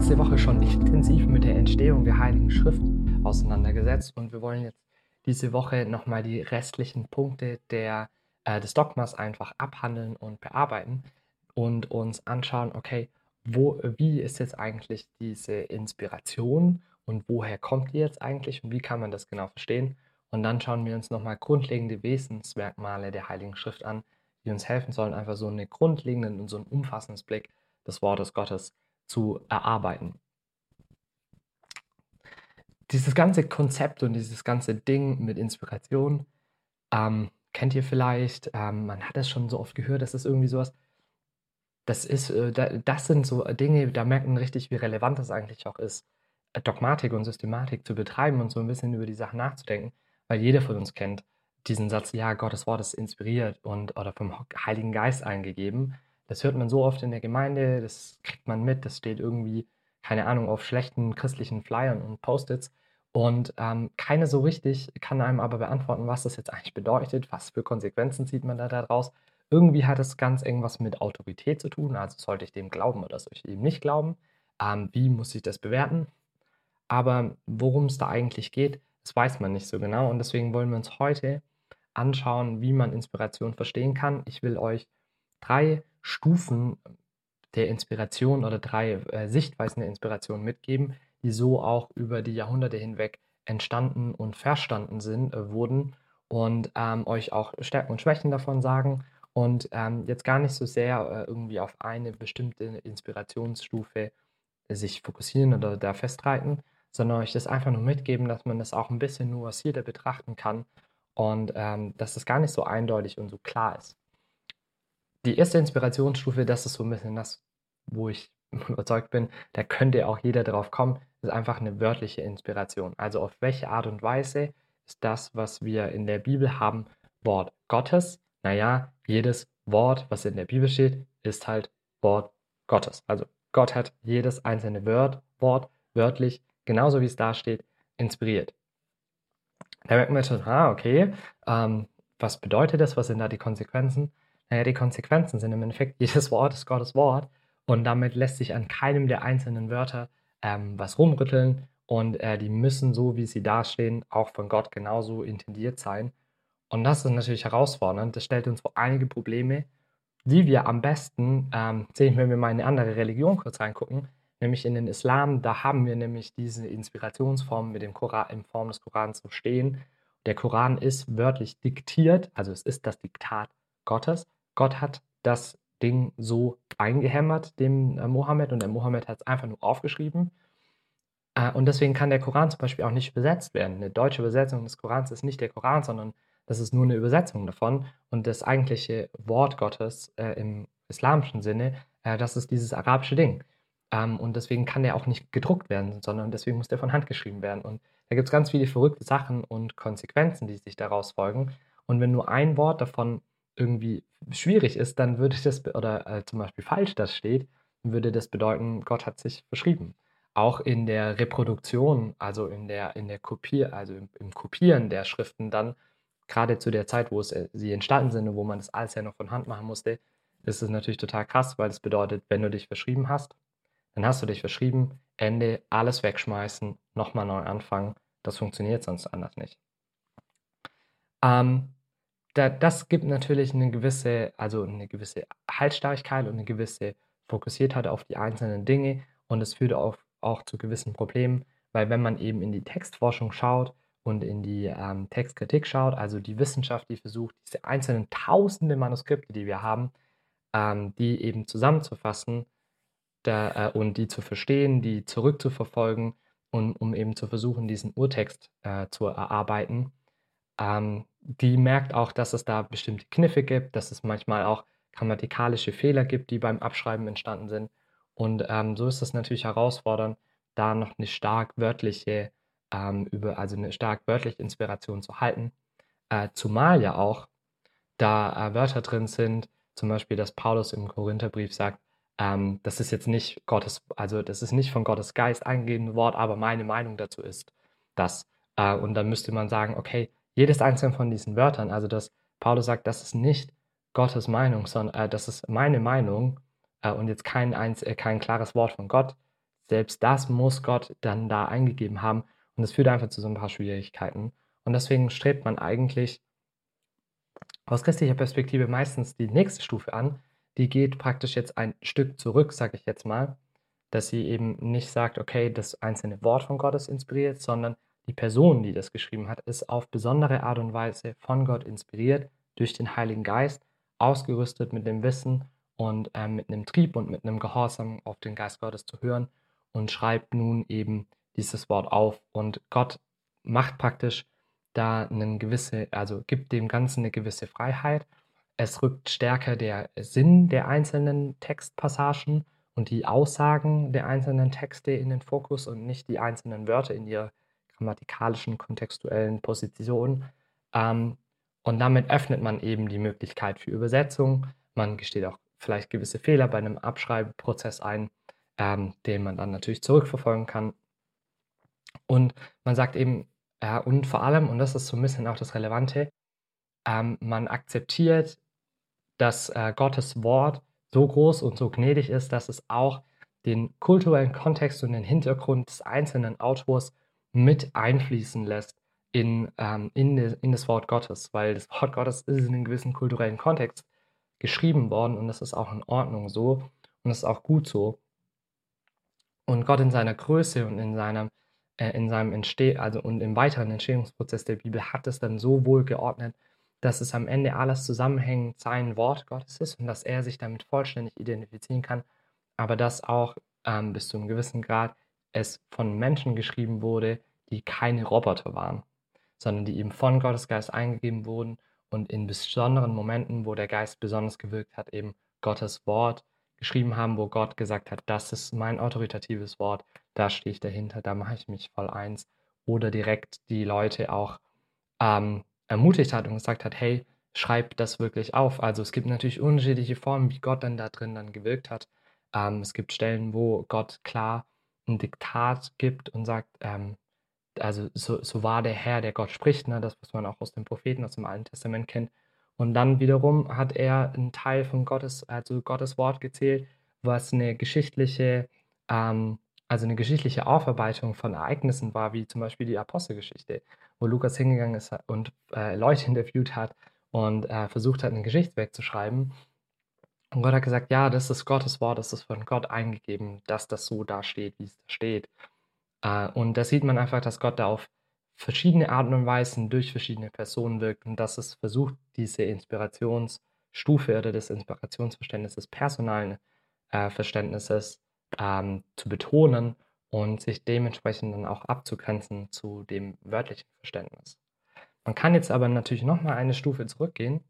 letzte Woche schon intensiv mit der Entstehung der Heiligen Schrift auseinandergesetzt und wir wollen jetzt diese Woche nochmal die restlichen Punkte der, äh, des Dogmas einfach abhandeln und bearbeiten und uns anschauen, okay, wo, wie ist jetzt eigentlich diese Inspiration und woher kommt die jetzt eigentlich und wie kann man das genau verstehen? Und dann schauen wir uns nochmal grundlegende Wesensmerkmale der Heiligen Schrift an, die uns helfen sollen, einfach so einen grundlegenden und so einen umfassenden Blick des Wortes Gottes zu erarbeiten. Dieses ganze Konzept und dieses ganze Ding mit Inspiration ähm, kennt ihr vielleicht, ähm, man hat das schon so oft gehört, das ist irgendwie sowas, das ist, äh, das sind so Dinge, da merkt man richtig, wie relevant das eigentlich auch ist, Dogmatik und Systematik zu betreiben und so ein bisschen über die Sachen nachzudenken, weil jeder von uns kennt diesen Satz, ja, Gottes Wort ist inspiriert und oder vom Heiligen Geist eingegeben. Das hört man so oft in der Gemeinde, das kriegt man mit, das steht irgendwie, keine Ahnung, auf schlechten christlichen Flyern und Post-its. Und ähm, keine so richtig kann einem aber beantworten, was das jetzt eigentlich bedeutet, was für Konsequenzen zieht man da daraus. Irgendwie hat es ganz irgendwas mit Autorität zu tun, also sollte ich dem glauben oder soll ich ihm nicht glauben? Ähm, wie muss ich das bewerten? Aber worum es da eigentlich geht, das weiß man nicht so genau. Und deswegen wollen wir uns heute anschauen, wie man Inspiration verstehen kann. Ich will euch drei Stufen der Inspiration oder drei äh, Sichtweisen der Inspiration mitgeben, die so auch über die Jahrhunderte hinweg entstanden und verstanden sind, äh, wurden und ähm, euch auch Stärken und Schwächen davon sagen und ähm, jetzt gar nicht so sehr äh, irgendwie auf eine bestimmte Inspirationsstufe sich fokussieren oder da festhalten, sondern euch das einfach nur mitgeben, dass man das auch ein bisschen nuancierter betrachten kann und ähm, dass das gar nicht so eindeutig und so klar ist. Die erste Inspirationsstufe, das ist so ein bisschen das, wo ich überzeugt bin, da könnte auch jeder drauf kommen, ist einfach eine wörtliche Inspiration. Also auf welche Art und Weise ist das, was wir in der Bibel haben, Wort Gottes? Naja, jedes Wort, was in der Bibel steht, ist halt Wort Gottes. Also Gott hat jedes einzelne Wort, Wort wörtlich, genauso wie es da steht, inspiriert. Da merkt man schon, ah, okay, ähm, was bedeutet das? Was sind da die Konsequenzen? Naja, die Konsequenzen sind im Endeffekt, jedes Wort ist Gottes Wort und damit lässt sich an keinem der einzelnen Wörter ähm, was rumrütteln und äh, die müssen, so wie sie dastehen, auch von Gott genauso intendiert sein. Und das ist natürlich herausfordernd. Das stellt uns vor einige Probleme, die wir am besten ähm, sehen, wenn wir mal in eine andere Religion kurz reingucken, nämlich in den Islam. Da haben wir nämlich diese Inspirationsform mit dem Koran in Form des Korans so stehen. Der Koran ist wörtlich diktiert, also es ist das Diktat Gottes. Gott hat das Ding so eingehämmert, dem äh, Mohammed, und der Mohammed hat es einfach nur aufgeschrieben. Äh, und deswegen kann der Koran zum Beispiel auch nicht übersetzt werden. Eine deutsche Übersetzung des Korans ist nicht der Koran, sondern das ist nur eine Übersetzung davon. Und das eigentliche Wort Gottes äh, im islamischen Sinne, äh, das ist dieses arabische Ding. Ähm, und deswegen kann der auch nicht gedruckt werden, sondern deswegen muss der von Hand geschrieben werden. Und da gibt es ganz viele verrückte Sachen und Konsequenzen, die sich daraus folgen. Und wenn nur ein Wort davon irgendwie schwierig ist, dann würde das, oder äh, zum Beispiel falsch das steht, würde das bedeuten, Gott hat sich verschrieben. Auch in der Reproduktion, also in der, in der Kopier, also im, im Kopieren der Schriften dann, gerade zu der Zeit, wo es, äh, sie entstanden sind und wo man das alles ja noch von Hand machen musste, ist es natürlich total krass, weil das bedeutet, wenn du dich verschrieben hast, dann hast du dich verschrieben, Ende, alles wegschmeißen, nochmal neu anfangen. Das funktioniert sonst anders nicht. Ähm, da, das gibt natürlich eine gewisse, also eine gewisse Haltstarrigkeit und eine gewisse Fokussiertheit auf die einzelnen Dinge. Und es führt auch, auch zu gewissen Problemen, weil wenn man eben in die Textforschung schaut und in die ähm, Textkritik schaut, also die Wissenschaft, die versucht, diese einzelnen tausende Manuskripte, die wir haben, ähm, die eben zusammenzufassen da, äh, und die zu verstehen, die zurückzuverfolgen und um eben zu versuchen, diesen Urtext äh, zu erarbeiten, ähm, die merkt auch, dass es da bestimmte Kniffe gibt, dass es manchmal auch grammatikalische Fehler gibt, die beim Abschreiben entstanden sind. Und ähm, so ist es natürlich herausfordernd, da noch eine stark wörtliche, ähm, über, also eine stark wörtliche Inspiration zu halten. Äh, zumal ja auch da äh, Wörter drin sind, zum Beispiel, dass Paulus im Korintherbrief sagt, ähm, das ist jetzt nicht Gottes, also das ist nicht von Gottes Geist eingegebene Wort, aber meine Meinung dazu ist das. Äh, und dann müsste man sagen, okay, jedes einzelne von diesen Wörtern, also dass Paulus sagt, das ist nicht Gottes Meinung, sondern äh, das ist meine Meinung äh, und jetzt kein, eins, äh, kein klares Wort von Gott, selbst das muss Gott dann da eingegeben haben. Und das führt einfach zu so ein paar Schwierigkeiten. Und deswegen strebt man eigentlich aus christlicher Perspektive meistens die nächste Stufe an. Die geht praktisch jetzt ein Stück zurück, sage ich jetzt mal, dass sie eben nicht sagt, okay, das einzelne Wort von Gott ist inspiriert, sondern die Person, die das geschrieben hat, ist auf besondere Art und Weise von Gott inspiriert durch den Heiligen Geist, ausgerüstet mit dem Wissen und äh, mit einem Trieb und mit einem Gehorsam auf den Geist Gottes zu hören und schreibt nun eben dieses Wort auf. Und Gott macht praktisch da eine gewisse, also gibt dem Ganzen eine gewisse Freiheit. Es rückt stärker der Sinn der einzelnen Textpassagen und die Aussagen der einzelnen Texte in den Fokus und nicht die einzelnen Wörter in ihrer grammatikalischen, kontextuellen Position. Ähm, und damit öffnet man eben die Möglichkeit für Übersetzung. Man gesteht auch vielleicht gewisse Fehler bei einem Abschreibeprozess ein, ähm, den man dann natürlich zurückverfolgen kann. Und man sagt eben, äh, und vor allem, und das ist so ein bisschen auch das Relevante, ähm, man akzeptiert, dass äh, Gottes Wort so groß und so gnädig ist, dass es auch den kulturellen Kontext und den Hintergrund des einzelnen Autors mit einfließen lässt in, ähm, in, de, in das Wort Gottes, weil das Wort Gottes ist in einem gewissen kulturellen Kontext geschrieben worden und das ist auch in Ordnung so und das ist auch gut so. Und Gott in seiner Größe und in seinem, äh, in seinem Entsteh also und im weiteren Entstehungsprozess der Bibel hat es dann so wohl geordnet, dass es am Ende alles zusammenhängend sein Wort Gottes ist und dass er sich damit vollständig identifizieren kann, aber dass auch ähm, bis zu einem gewissen Grad es von Menschen geschrieben wurde, die keine Roboter waren, sondern die eben von Gottes Geist eingegeben wurden und in besonderen Momenten, wo der Geist besonders gewirkt hat, eben Gottes Wort geschrieben haben, wo Gott gesagt hat, das ist mein autoritatives Wort, da stehe ich dahinter, da mache ich mich voll eins. Oder direkt die Leute auch ähm, ermutigt hat und gesagt hat, hey, schreib das wirklich auf. Also es gibt natürlich unterschiedliche Formen, wie Gott dann da drin dann gewirkt hat. Ähm, es gibt Stellen, wo Gott klar ein Diktat gibt und sagt, ähm, also so, so war der Herr, der Gott spricht, ne? das, was man auch aus den Propheten, aus dem Alten Testament kennt. Und dann wiederum hat er einen Teil von Gottes, also Gottes Wort gezählt, was eine geschichtliche, ähm, also eine geschichtliche Aufarbeitung von Ereignissen war, wie zum Beispiel die Apostelgeschichte, wo Lukas hingegangen ist und äh, Leute interviewt hat und äh, versucht hat, ein Geschichtswerk zu schreiben. Und Gott hat gesagt, ja, das ist Gottes Wort, das ist von Gott eingegeben, dass das so da steht, wie es da steht. Äh, und da sieht man einfach, dass Gott da auf verschiedene Arten und Weisen durch verschiedene Personen wirkt und dass es versucht, diese Inspirationsstufe oder das Inspirationsverständnis des personalen äh, Verständnisses ähm, zu betonen und sich dementsprechend dann auch abzugrenzen zu dem wörtlichen Verständnis. Man kann jetzt aber natürlich nochmal eine Stufe zurückgehen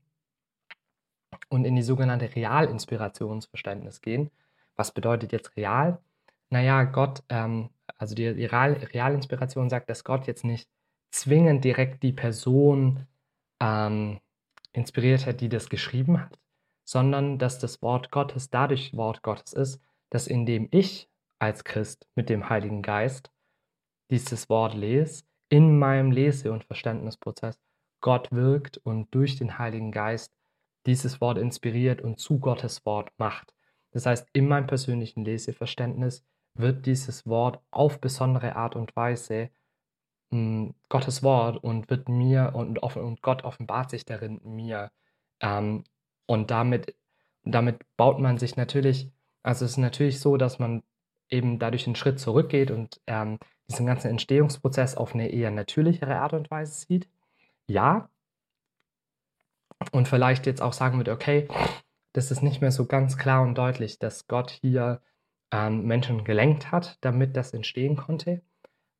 und in die sogenannte Realinspirationsverständnis gehen. Was bedeutet jetzt real? Naja, Gott ähm, also die, Real, Realinspiration sagt, dass Gott jetzt nicht zwingend direkt die Person ähm, inspiriert hat, die das geschrieben hat, sondern dass das Wort Gottes dadurch Wort Gottes ist, dass indem ich als Christ mit dem Heiligen Geist dieses Wort lese, in meinem Lese- und Verständnisprozess Gott wirkt und durch den Heiligen Geist dieses Wort inspiriert und zu Gottes Wort macht. Das heißt, in meinem persönlichen Leseverständnis wird dieses Wort auf besondere Art und Weise mh, hm, Gottes Wort und wird mir und, und Gott offenbart sich darin mir. Ähm, und damit, damit baut man sich natürlich, also es ist natürlich so, dass man eben dadurch einen Schritt zurückgeht und ähm, diesen ganzen Entstehungsprozess auf eine eher natürlichere Art und Weise sieht. Ja. Und vielleicht jetzt auch sagen wird, okay, das ist nicht mehr so ganz klar und deutlich, dass Gott hier ähm, Menschen gelenkt hat, damit das entstehen konnte,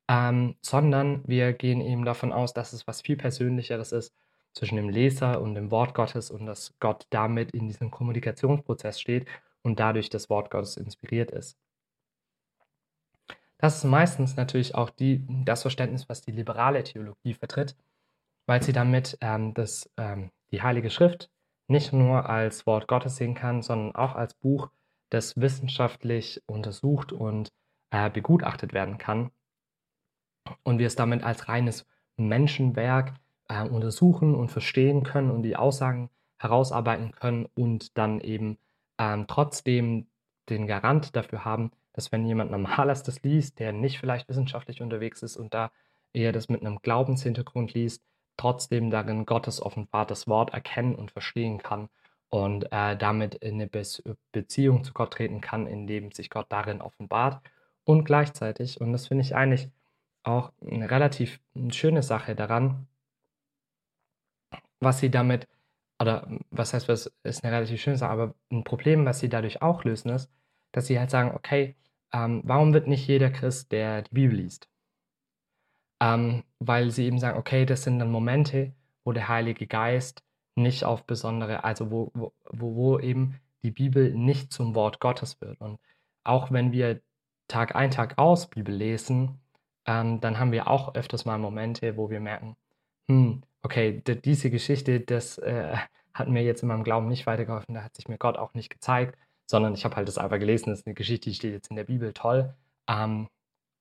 ähm, sondern wir gehen eben davon aus, dass es was viel Persönlicheres ist zwischen dem Leser und dem Wort Gottes und dass Gott damit in diesem Kommunikationsprozess steht und dadurch das Wort Gottes inspiriert ist. Das ist meistens natürlich auch die, das Verständnis, was die liberale Theologie vertritt, weil sie damit ähm, das, ähm, die Heilige Schrift nicht nur als Wort Gottes sehen kann, sondern auch als Buch, das wissenschaftlich untersucht und äh, begutachtet werden kann. Und wir es damit als reines Menschenwerk äh, untersuchen und verstehen können und die Aussagen herausarbeiten können und dann eben ähm, trotzdem den Garant dafür haben, dass wenn jemand normales das liest, der nicht vielleicht wissenschaftlich unterwegs ist und da eher das mit einem Glaubenshintergrund liest, trotzdem darin Gottes offenbartes Wort erkennen und verstehen kann und äh, damit in eine Be Beziehung zu Gott treten kann, indem sich Gott darin offenbart. Und gleichzeitig, und das finde ich eigentlich auch eine relativ schöne Sache daran, was sie damit, oder was heißt, was ist eine relativ schöne Sache, aber ein Problem, was sie dadurch auch lösen, ist, dass sie halt sagen, okay, ähm, warum wird nicht jeder Christ, der die Bibel liest? Ähm, weil sie eben sagen, okay, das sind dann Momente, wo der Heilige Geist nicht auf besondere, also wo, wo, wo eben die Bibel nicht zum Wort Gottes wird. Und auch wenn wir Tag ein, Tag aus Bibel lesen, ähm, dann haben wir auch öfters mal Momente, wo wir merken, hm, okay, diese Geschichte, das äh, hat mir jetzt in meinem Glauben nicht weitergeholfen, da hat sich mir Gott auch nicht gezeigt, sondern ich habe halt das einfach gelesen, das ist eine Geschichte, die steht jetzt in der Bibel, toll, ähm,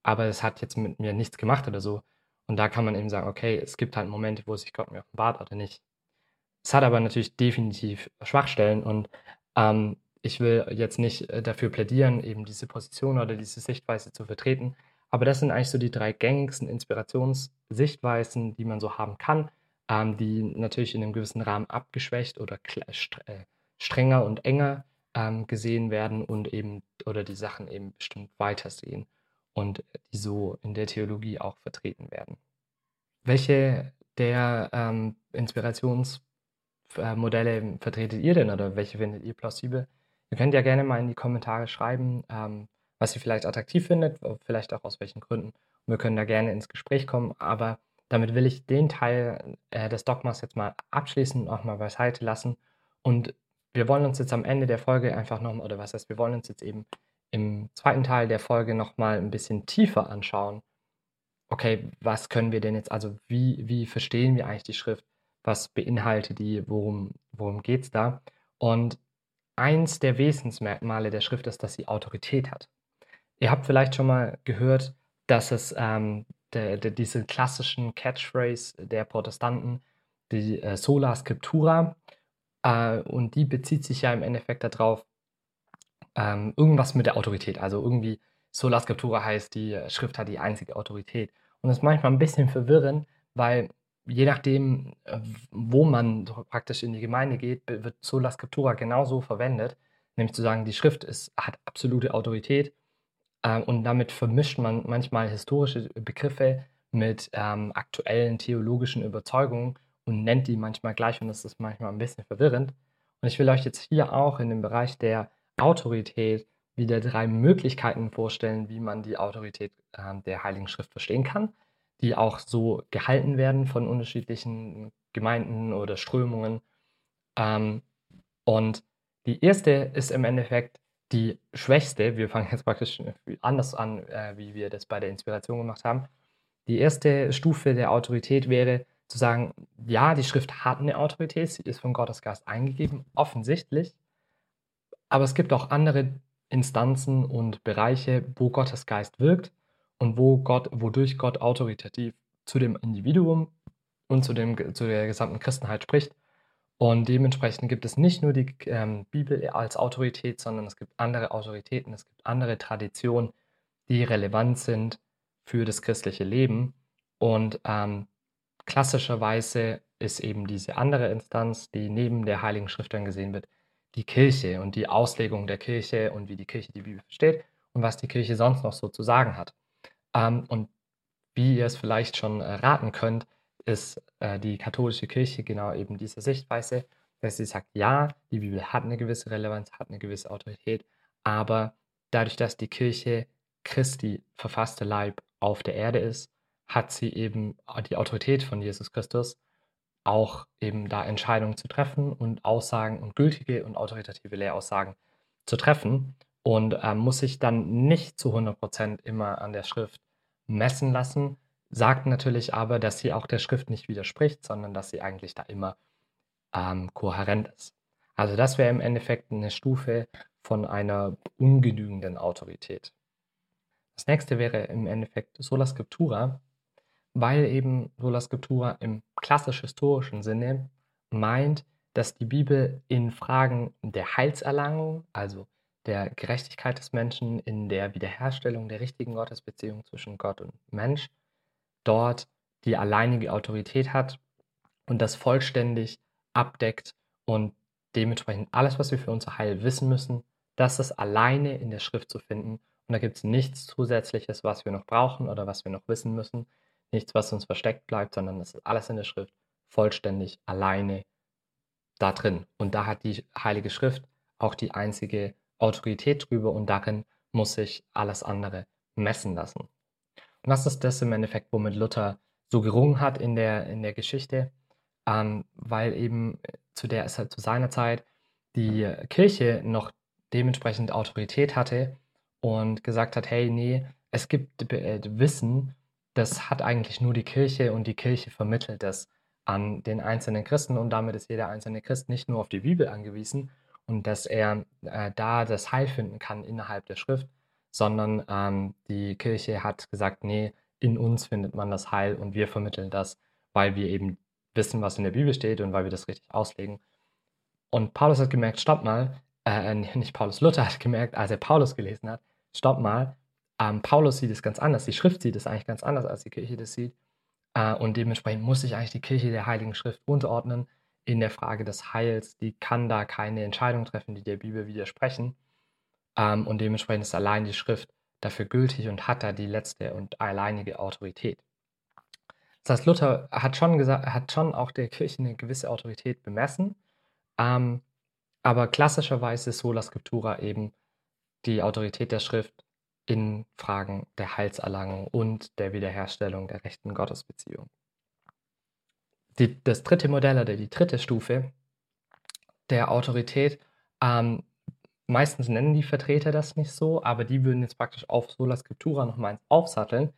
aber es hat jetzt mit mir nichts gemacht oder so. Und da kann man eben sagen, okay, es gibt halt Momente, wo sich Gott mir offenbart oder nicht. Es hat aber natürlich definitiv Schwachstellen und ähm, ich will jetzt nicht äh, dafür plädieren, eben diese Position oder diese Sichtweise zu vertreten, aber das sind eigentlich so die drei gängigsten Inspirationssichtweisen, die man so haben kann, ähm, die natürlich in einem gewissen Rahmen abgeschwächt oder äh, strenger und enger ähm, gesehen werden und eben oder die Sachen eben bestimmt weiter sehen und die so in der Theologie auch vertreten werden. Welche der ähm, Inspirationsmodelle vertretet ihr denn oder welche findet ihr plausibel? Ihr könnt ja gerne mal in die Kommentare schreiben, ähm, was ihr vielleicht attraktiv findet, vielleicht auch aus welchen Gründen. Und wir können da gerne ins Gespräch kommen, aber damit will ich den Teil äh, des Dogmas jetzt mal abschließen und auch mal beiseite lassen. Und wir wollen uns jetzt am Ende der Folge einfach nochmal, oder was heißt, wir wollen uns jetzt eben im zweiten Teil der Folge nochmal ein bisschen tiefer anschauen. Okay, was können wir denn jetzt, also wie, wie verstehen wir eigentlich die Schrift? Was beinhaltet die? Worum, worum geht es da? Und eins der Wesensmerkmale der Schrift ist, dass sie Autorität hat. Ihr habt vielleicht schon mal gehört, dass es ähm, der, der, diese klassischen Catchphrase der Protestanten, die äh, Sola Scriptura, äh, und die bezieht sich ja im Endeffekt darauf, ähm, irgendwas mit der Autorität. Also irgendwie Sola Scriptura heißt, die äh, Schrift hat die einzige Autorität. Und das ist manchmal ein bisschen verwirrend, weil je nachdem, äh, wo man praktisch in die Gemeinde geht, wird Sola Scriptura genauso verwendet. Nämlich zu sagen, die Schrift ist, hat absolute Autorität ähm, und damit vermischt man manchmal historische Begriffe mit ähm, aktuellen theologischen Überzeugungen und nennt die manchmal gleich und das ist manchmal ein bisschen verwirrend. Und ich will euch jetzt hier auch in dem Bereich der Autorität wieder drei Möglichkeiten vorstellen, wie man die Autorität äh, der Heiligen Schrift verstehen kann, die auch so gehalten werden von unterschiedlichen Gemeinden oder Strömungen. Ähm, und die erste ist im Endeffekt die schwächste, wir fangen jetzt praktisch anders an, äh, wie wir das bei der Inspiration gemacht haben. Die erste Stufe der Autorität wäre zu sagen, ja, die Schrift hat eine Autorität, sie ist von Gottes Geist eingegeben, offensichtlich, aber es gibt auch andere Instanzen und Bereiche, wo Gottes Geist wirkt und wo Gott, wodurch Gott autoritativ zu dem Individuum und zu, dem, zu der gesamten Christenheit spricht. Und dementsprechend gibt es nicht nur die ähm, Bibel als Autorität, sondern es gibt andere Autoritäten, es gibt andere Traditionen, die relevant sind für das christliche Leben. Und ähm, klassischerweise ist eben diese andere Instanz, die neben der Heiligen Schrift dann gesehen wird, die Kirche und die Auslegung der Kirche und wie die Kirche die Bibel versteht und was die Kirche sonst noch so zu sagen hat. Ähm, und wie ihr es vielleicht schon äh, raten könnt, ist äh, die katholische Kirche genau eben diese Sichtweise, dass sie sagt, ja, die Bibel hat eine gewisse Relevanz, hat eine gewisse Autorität, aber dadurch, dass die Kirche Christi verfasste Leib auf der Erde ist, hat sie eben die Autorität von Jesus Christus, auch eben da Entscheidungen zu treffen und Aussagen und gültige und autoritative Lehraussagen zu treffen und äh, muss sich dann nicht zu 100% immer an der Schrift messen lassen, sagt natürlich aber, dass sie auch der Schrift nicht widerspricht, sondern dass sie eigentlich da immer ähm, kohärent ist. Also das wäre im Endeffekt eine Stufe von einer ungenügenden Autorität. Das nächste wäre im Endeffekt Sola Scriptura, weil eben Sola Scriptura im klassisch-historischen Sinne meint, dass die Bibel in Fragen der Heilserlangung, also der Gerechtigkeit des Menschen, in der Wiederherstellung der richtigen Gottesbeziehung zwischen Gott und Mensch, dort die alleinige Autorität hat und das vollständig abdeckt und dementsprechend alles, was wir für unser Heil wissen müssen, das ist alleine in der Schrift zu finden. Und da gibt es nichts Zusätzliches, was wir noch brauchen oder was wir noch wissen müssen. Nichts, was uns versteckt bleibt, sondern das ist alles in der Schrift vollständig alleine da drin. Und da hat die Heilige Schrift auch die einzige Autorität drüber und darin muss sich alles andere messen lassen. Und das ist das im Endeffekt, womit Luther so gerungen hat in der, in der Geschichte, ähm, weil eben zu der halt zu seiner Zeit die Kirche noch dementsprechend Autorität hatte und gesagt hat, hey, nee, es gibt äh, Wissen, das hat eigentlich nur die Kirche und die Kirche vermittelt das an den einzelnen Christen und damit ist jeder einzelne Christ nicht nur auf die Bibel angewiesen und dass er äh, da das Heil finden kann innerhalb der Schrift, sondern ähm, die Kirche hat gesagt, nee, in uns findet man das Heil und wir vermitteln das, weil wir eben wissen, was in der Bibel steht und weil wir das richtig auslegen. Und Paulus hat gemerkt, stopp mal, äh, nicht Paulus, Luther hat gemerkt, als er Paulus gelesen hat, stopp mal, ähm, Paulus sieht es ganz anders, die Schrift sieht es eigentlich ganz anders, als die Kirche das sieht. Äh, und dementsprechend muss sich eigentlich die Kirche der Heiligen Schrift unterordnen in der Frage des Heils. Die kann da keine Entscheidung treffen, die der Bibel widersprechen. Ähm, und dementsprechend ist allein die Schrift dafür gültig und hat da die letzte und alleinige Autorität. Das heißt, Luther hat schon gesagt, hat schon auch der Kirche eine gewisse Autorität bemessen, ähm, aber klassischerweise ist Sola Scriptura eben die Autorität der Schrift in Fragen der Heilserlangung und der Wiederherstellung der rechten Gottesbeziehung. Die, das dritte Modell oder die dritte Stufe der Autorität, ähm, meistens nennen die Vertreter das nicht so, aber die würden jetzt praktisch auf Sola Scriptura nochmal aufsatteln,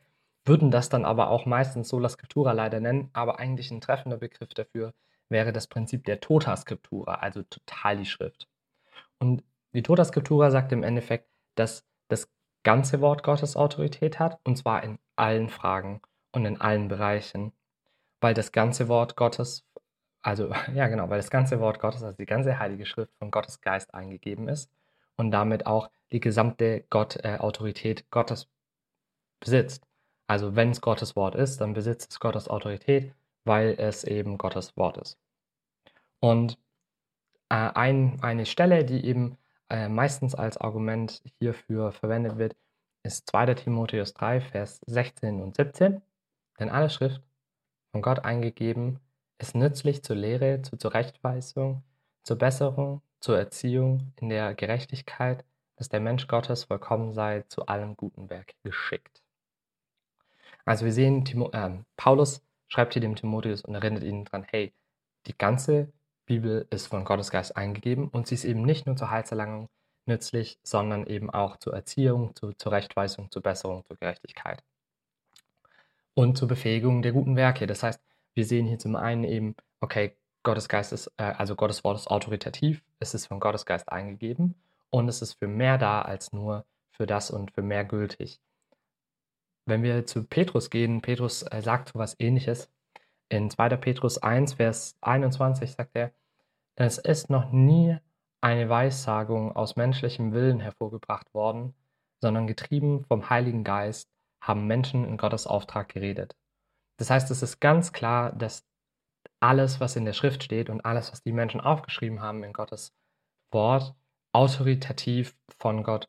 würden das dann aber auch meistens Sola Scriptura leider nennen, aber eigentlich ein treffender Begriff dafür wäre das Prinzip der Tota Scriptura, also total die Schrift. Und die Tota Scriptura sagt im Endeffekt, dass das ganze Wort Gottes Autorität hat, und zwar in allen Fragen und in allen Bereichen, weil das ganze Wort Gottes, also ja genau, weil das ganze Wort Gottes, also die ganze Heilige Schrift von Gottes Geist eingegeben ist und damit auch die gesamte Gott, äh, Autorität Gottes besitzt. Also wenn es Gottes Wort ist, dann besitzt es Gottes Autorität, weil es eben Gottes Wort ist. Und äh, ein, eine Stelle, die eben äh, meistens als Argument hierfür verwendet wird, ist 2. Timotheus 3, Vers 16 und 17. Denn alle Schrift, von Gott eingegeben, ist nützlich zur Lehre, zur Zurechtweisung, zur Besserung, zur Erziehung in der Gerechtigkeit, dass der Mensch Gottes vollkommen sei, zu allem guten Werk geschickt. Also wir sehen, Timo, äh, Paulus schreibt hier dem Timotheus und erinnert ihn daran, hey, die ganze Bibel ist von Gottes Geist eingegeben und sie ist eben nicht nur zur Heilserlangung nützlich, sondern eben auch zur Erziehung, zur Zurechtweisung, zur Besserung, zur Gerechtigkeit und zur Befähigung der guten Werke. Das heißt, wir sehen hier zum einen eben, okay, Gottes Geist ist, äh, also Gottes Wort ist autoritativ, es ist von Gottes Geist eingegeben und es ist für mehr da als nur für das und für mehr gültig. Wenn wir zu Petrus gehen, Petrus äh, sagt so was ähnliches. In 2. Petrus 1, Vers 21 sagt er, denn es ist noch nie eine Weissagung aus menschlichem Willen hervorgebracht worden, sondern getrieben vom Heiligen Geist haben Menschen in Gottes Auftrag geredet. Das heißt, es ist ganz klar, dass alles, was in der Schrift steht und alles, was die Menschen aufgeschrieben haben in Gottes Wort, autoritativ von Gott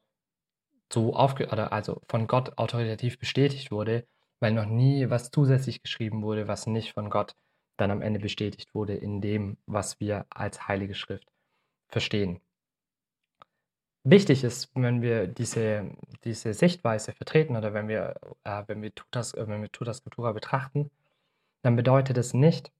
so aufge also von Gott autoritativ bestätigt wurde weil noch nie was zusätzlich geschrieben wurde, was nicht von Gott dann am Ende bestätigt wurde in dem, was wir als Heilige Schrift verstehen. Wichtig ist, wenn wir diese, diese Sichtweise vertreten oder wenn wir, äh, wenn wir Tutas, äh, wenn wir Tutas Scriptura betrachten, dann bedeutet es nicht,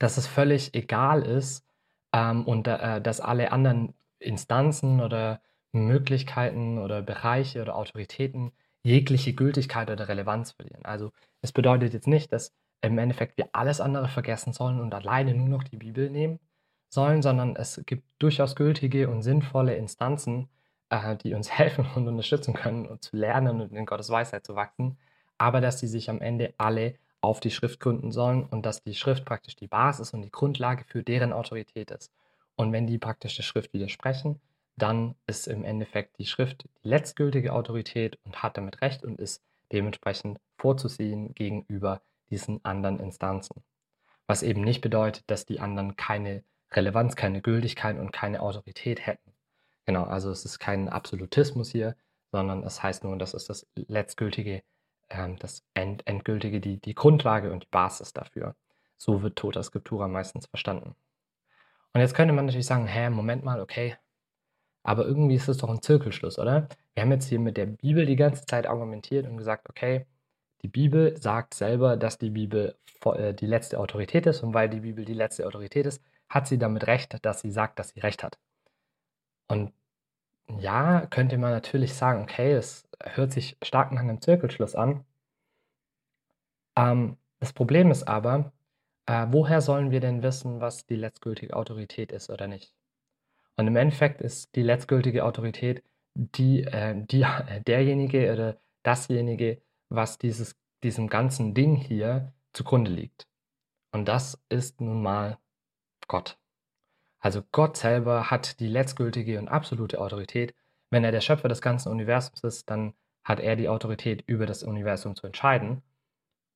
dass es völlig egal ist ähm, und äh, dass alle anderen Instanzen oder Möglichkeiten oder Bereiche oder Autoritäten jegliche Gültigkeit oder Relevanz verlieren. Also es bedeutet jetzt nicht, dass im Endeffekt wir alles andere vergessen sollen und alleine nur noch die Bibel nehmen sollen, sondern es gibt durchaus gültige und sinnvolle Instanzen, äh, die uns helfen und unterstützen können, und zu lernen und in Gottes Weisheit zu wachsen, aber dass die sich am Ende alle auf die Schrift gründen sollen und dass die Schrift praktisch die Basis und die Grundlage für deren Autorität ist. Und wenn die praktisch der Schrift widersprechen, dann ist im Endeffekt die Schrift die letztgültige Autorität und hat damit Recht und ist dementsprechend vorzuziehen gegenüber diesen anderen Instanzen. Was eben nicht bedeutet, dass die anderen keine Relevanz, keine Gültigkeit und keine Autorität hätten. Genau, also es ist kein Absolutismus hier, sondern es heißt nur, das ist das letztgültige, äh, das End endgültige, die, die Grundlage und die Basis dafür. So wird Tota Scriptura meistens verstanden. Und jetzt könnte man natürlich sagen, hä, Moment mal, okay, aber irgendwie ist es doch ein Zirkelschluss, oder? Wir haben jetzt hier mit der Bibel die ganze Zeit argumentiert und gesagt, okay, die Bibel sagt selber, dass die Bibel äh, die letzte Autorität ist und weil die Bibel die letzte Autorität ist, hat sie damit recht, dass sie sagt, dass sie recht hat. Und ja, könnte man natürlich sagen, okay, es hört sich stark nach einem Zirkelschluss an. Ähm, das Problem ist aber, äh, woher sollen wir denn wissen, was die letztgültige Autorität ist oder nicht? Und im Endeffekt ist die letztgültige Autorität die, äh, die, äh, derjenige oder dasjenige, was dieses, diesem ganzen Ding hier zugrunde liegt. Und das ist nun mal Gott. Also Gott selber hat die letztgültige und absolute Autorität. Wenn er der Schöpfer des ganzen Universums ist, dann hat er die Autorität, über das Universum zu entscheiden.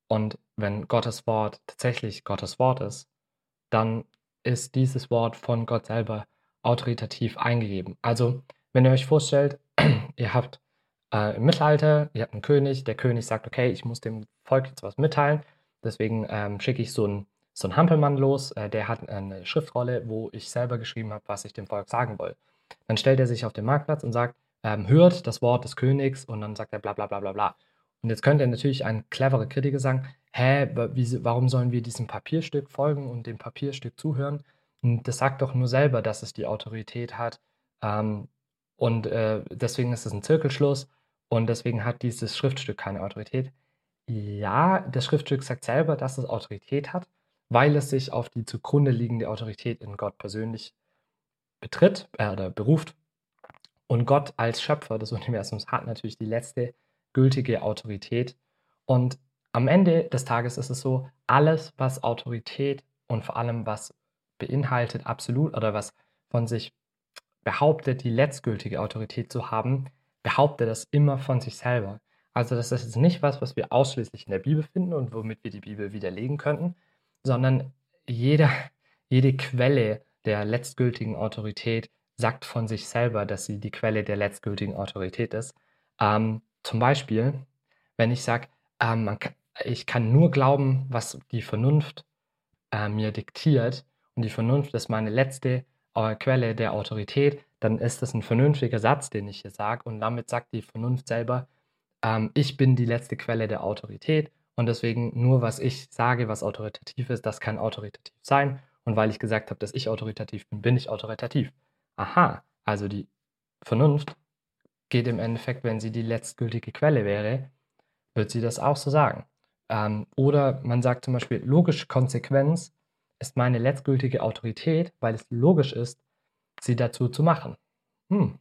Und wenn Gottes Wort tatsächlich Gottes Wort ist, dann ist dieses Wort von Gott selber autoritativ eingegeben. Also, wenn ihr euch vorstellt, ihr habt äh, im Mittelalter, ihr habt einen König, der König sagt, okay, ich muss dem Volk jetzt was mitteilen, deswegen ähm, schicke ich so einen so Hampelmann los, äh, der hat eine Schriftrolle, wo ich selber geschrieben habe, was ich dem Volk sagen will. Dann stellt er sich auf den Marktplatz und sagt, ähm, hört das Wort des Königs und dann sagt er bla bla bla bla bla. Und jetzt könnte natürlich ein cleverer Kritiker sagen, hä, wie, warum sollen wir diesem Papierstück folgen und dem Papierstück zuhören? Und das sagt doch nur selber, dass es die Autorität hat. Ähm, und äh, deswegen ist es ein Zirkelschluss und deswegen hat dieses Schriftstück keine Autorität. Ja, das Schriftstück sagt selber, dass es Autorität hat, weil es sich auf die zugrunde liegende Autorität in Gott persönlich betritt äh, oder beruft. Und Gott als Schöpfer des Universums hat natürlich die letzte gültige Autorität. Und am Ende des Tages ist es so, alles, was Autorität und vor allem was beinhaltet absolut oder was von sich behauptet, die letztgültige Autorität zu haben, behauptet das immer von sich selber. Also das ist nicht was, was wir ausschließlich in der Bibel finden und womit wir die Bibel widerlegen könnten, sondern jeder, jede Quelle der letztgültigen Autorität sagt von sich selber, dass sie die Quelle der letztgültigen Autorität ist. Ähm, zum Beispiel, wenn ich sage, ähm, ich kann nur glauben, was die Vernunft äh, mir diktiert, und die Vernunft ist meine letzte äh, Quelle der Autorität, dann ist das ein vernünftiger Satz, den ich hier sage. Und damit sagt die Vernunft selber, ähm, ich bin die letzte Quelle der Autorität und deswegen nur was ich sage, was autoritativ ist, das kann autoritativ sein. Und weil ich gesagt habe, dass ich autoritativ bin, bin ich autoritativ. Aha, also die Vernunft geht im Endeffekt, wenn sie die letztgültige Quelle wäre, wird sie das auch so sagen. Ähm, oder man sagt zum Beispiel logische Konsequenz ist meine letztgültige Autorität, weil es logisch ist, sie dazu zu machen. Hm,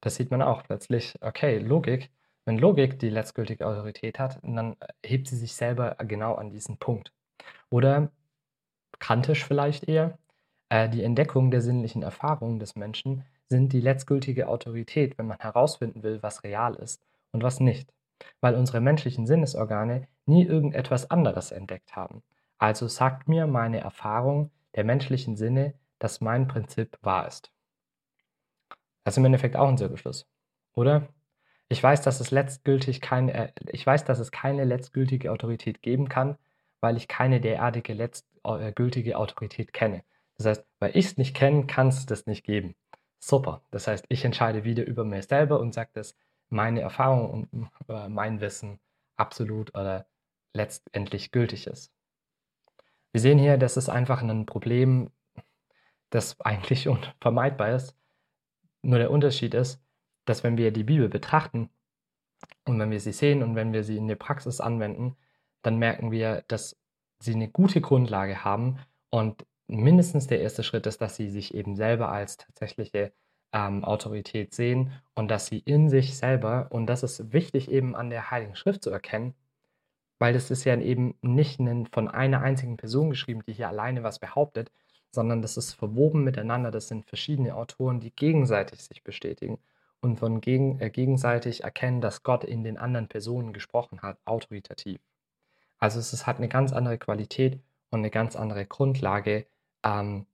das sieht man auch plötzlich. Okay, Logik. Wenn Logik die letztgültige Autorität hat, dann hebt sie sich selber genau an diesen Punkt. Oder kantisch vielleicht eher, äh, die Entdeckung der sinnlichen Erfahrungen des Menschen sind die letztgültige Autorität, wenn man herausfinden will, was real ist und was nicht. Weil unsere menschlichen Sinnesorgane nie irgendetwas anderes entdeckt haben. Also sagt mir meine Erfahrung der menschlichen Sinne, dass mein Prinzip wahr ist. Das ist im Endeffekt auch ein Zirkelschluss, oder? Ich weiß, dass es letztgültig keine, äh, ich weiß, dass es keine letztgültige Autorität geben kann, weil ich keine derartige letztgültige äh, Autorität kenne. Das heißt, weil ich es nicht kenne, kann es das nicht geben. Super. Das heißt, ich entscheide wieder über mir selber und sage, dass meine Erfahrung und äh, mein Wissen absolut oder letztendlich gültig ist. Wir sehen hier, das ist einfach ein Problem, das eigentlich unvermeidbar ist. Nur der Unterschied ist, dass wenn wir die Bibel betrachten und wenn wir sie sehen und wenn wir sie in der Praxis anwenden, dann merken wir, dass sie eine gute Grundlage haben und mindestens der erste Schritt ist, dass sie sich eben selber als tatsächliche ähm, Autorität sehen und dass sie in sich selber, und das ist wichtig eben an der Heiligen Schrift zu erkennen, weil das ist ja eben nicht von einer einzigen Person geschrieben, die hier alleine was behauptet, sondern das ist verwoben miteinander. Das sind verschiedene Autoren, die gegenseitig sich bestätigen und von gegen, äh, gegenseitig erkennen, dass Gott in den anderen Personen gesprochen hat, autoritativ. Also es ist, hat eine ganz andere Qualität und eine ganz andere Grundlage ähm,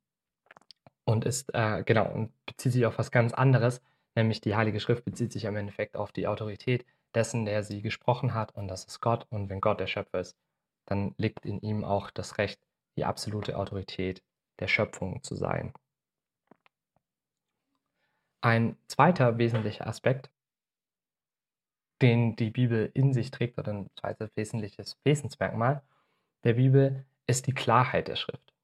und ist äh, genau und bezieht sich auf was ganz anderes, nämlich die Heilige Schrift bezieht sich im Endeffekt auf die Autorität dessen, der sie gesprochen hat, und das ist Gott. Und wenn Gott der Schöpfer ist, dann liegt in ihm auch das Recht, die absolute Autorität der Schöpfung zu sein. Ein zweiter wesentlicher Aspekt, den die Bibel in sich trägt, oder ein zweites wesentliches Wesensmerkmal der Bibel, ist die Klarheit der Schrift.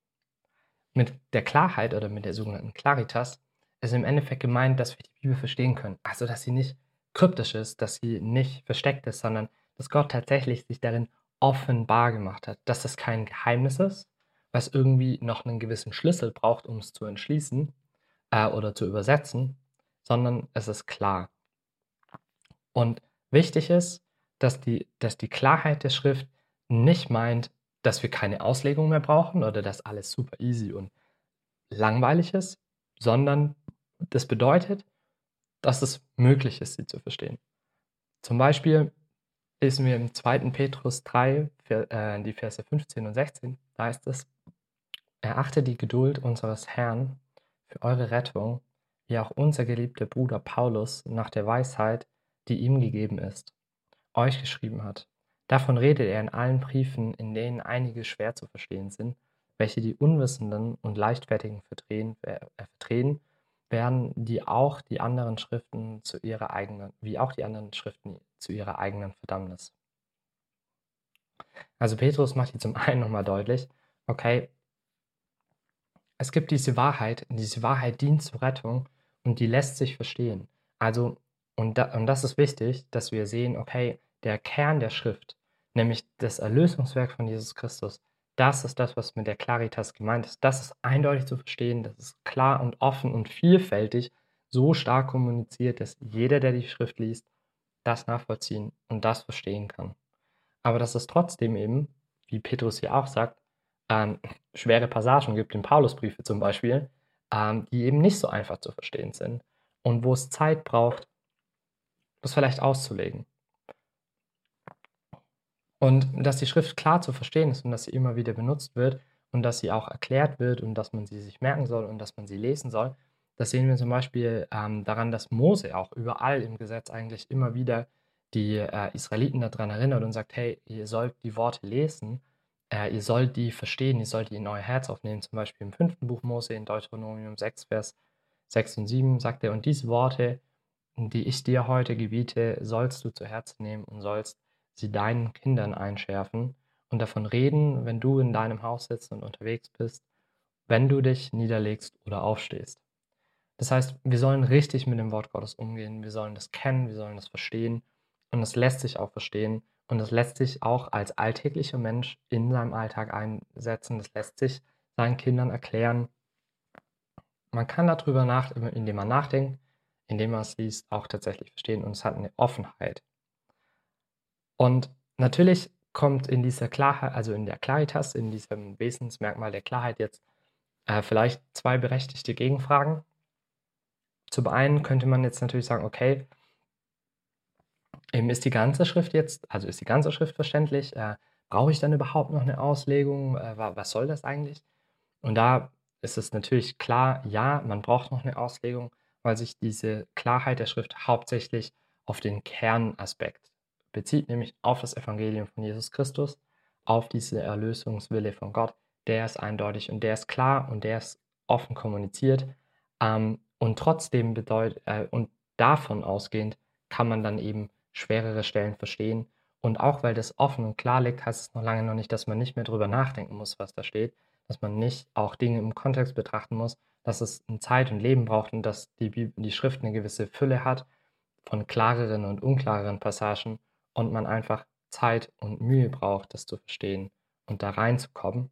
Mit der Klarheit oder mit der sogenannten Claritas ist im Endeffekt gemeint, dass wir die Bibel verstehen können. Also, dass sie nicht kryptisch ist, dass sie nicht versteckt ist, sondern dass Gott tatsächlich sich darin offenbar gemacht hat, dass das kein Geheimnis ist, was irgendwie noch einen gewissen Schlüssel braucht, um es zu entschließen äh, oder zu übersetzen, sondern es ist klar. Und wichtig ist, dass die, dass die Klarheit der Schrift nicht meint, dass wir keine Auslegung mehr brauchen oder dass alles super easy und langweilig ist, sondern das bedeutet, dass es möglich ist, sie zu verstehen. Zum Beispiel lesen wir im 2. Petrus 3, äh, die Verse 15 und 16, da heißt es, erachte die Geduld unseres Herrn für eure Rettung, wie auch unser geliebter Bruder Paulus nach der Weisheit, die ihm gegeben ist, euch geschrieben hat. Davon redet er in allen Briefen, in denen einige schwer zu verstehen sind, welche die Unwissenden und Leichtfertigen verdrehen, äh, verdrehen werden die auch die anderen Schriften zu ihrer eigenen, wie auch die anderen Schriften zu ihrer eigenen Verdammnis. Also Petrus macht hier zum einen nochmal deutlich, okay, es gibt diese Wahrheit, diese Wahrheit dient zur Rettung und die lässt sich verstehen. Also, und, da, und das ist wichtig, dass wir sehen, okay, der Kern der Schrift, nämlich das Erlösungswerk von Jesus Christus, das ist das, was mit der Claritas gemeint ist. Das ist eindeutig zu verstehen, das ist klar und offen und vielfältig so stark kommuniziert, dass jeder, der die Schrift liest, das nachvollziehen und das verstehen kann. Aber dass es trotzdem eben, wie Petrus hier auch sagt, ähm, schwere Passagen gibt, in Paulusbriefe zum Beispiel, ähm, die eben nicht so einfach zu verstehen sind und wo es Zeit braucht, das vielleicht auszulegen. Und dass die Schrift klar zu verstehen ist und dass sie immer wieder benutzt wird und dass sie auch erklärt wird und dass man sie sich merken soll und dass man sie lesen soll, das sehen wir zum Beispiel ähm, daran, dass Mose auch überall im Gesetz eigentlich immer wieder die äh, Israeliten daran erinnert und sagt, hey, ihr sollt die Worte lesen, äh, ihr sollt die verstehen, ihr sollt die in euer Herz aufnehmen. Zum Beispiel im fünften Buch Mose in Deuteronomium 6, Vers 6 und 7 sagt er, und diese Worte, die ich dir heute gebiete, sollst du zu Herzen nehmen und sollst sie deinen Kindern einschärfen und davon reden, wenn du in deinem Haus sitzt und unterwegs bist, wenn du dich niederlegst oder aufstehst. Das heißt, wir sollen richtig mit dem Wort Gottes umgehen, wir sollen das kennen, wir sollen das verstehen und das lässt sich auch verstehen und das lässt sich auch als alltäglicher Mensch in seinem Alltag einsetzen, das lässt sich seinen Kindern erklären. Man kann darüber nach, indem man nachdenkt, indem man es liest, auch tatsächlich verstehen und es hat eine Offenheit. Und natürlich kommt in dieser Klarheit, also in der Claritas, in diesem Wesensmerkmal der Klarheit jetzt äh, vielleicht zwei berechtigte Gegenfragen. Zum einen könnte man jetzt natürlich sagen, okay, ist die ganze Schrift jetzt, also ist die ganze Schrift verständlich? Äh, brauche ich dann überhaupt noch eine Auslegung? Äh, was soll das eigentlich? Und da ist es natürlich klar, ja, man braucht noch eine Auslegung, weil sich diese Klarheit der Schrift hauptsächlich auf den Kernaspekt bezieht nämlich auf das Evangelium von Jesus Christus, auf diese Erlösungswille von Gott. Der ist eindeutig und der ist klar und der ist offen kommuniziert. Ähm, und trotzdem bedeutet, äh, und davon ausgehend kann man dann eben schwerere Stellen verstehen. Und auch weil das offen und klar liegt, heißt es noch lange noch nicht, dass man nicht mehr drüber nachdenken muss, was da steht, dass man nicht auch Dinge im Kontext betrachten muss, dass es Zeit und Leben braucht und dass die, Bibel, die Schrift eine gewisse Fülle hat von klareren und unklareren Passagen und man einfach Zeit und Mühe braucht, das zu verstehen und da reinzukommen.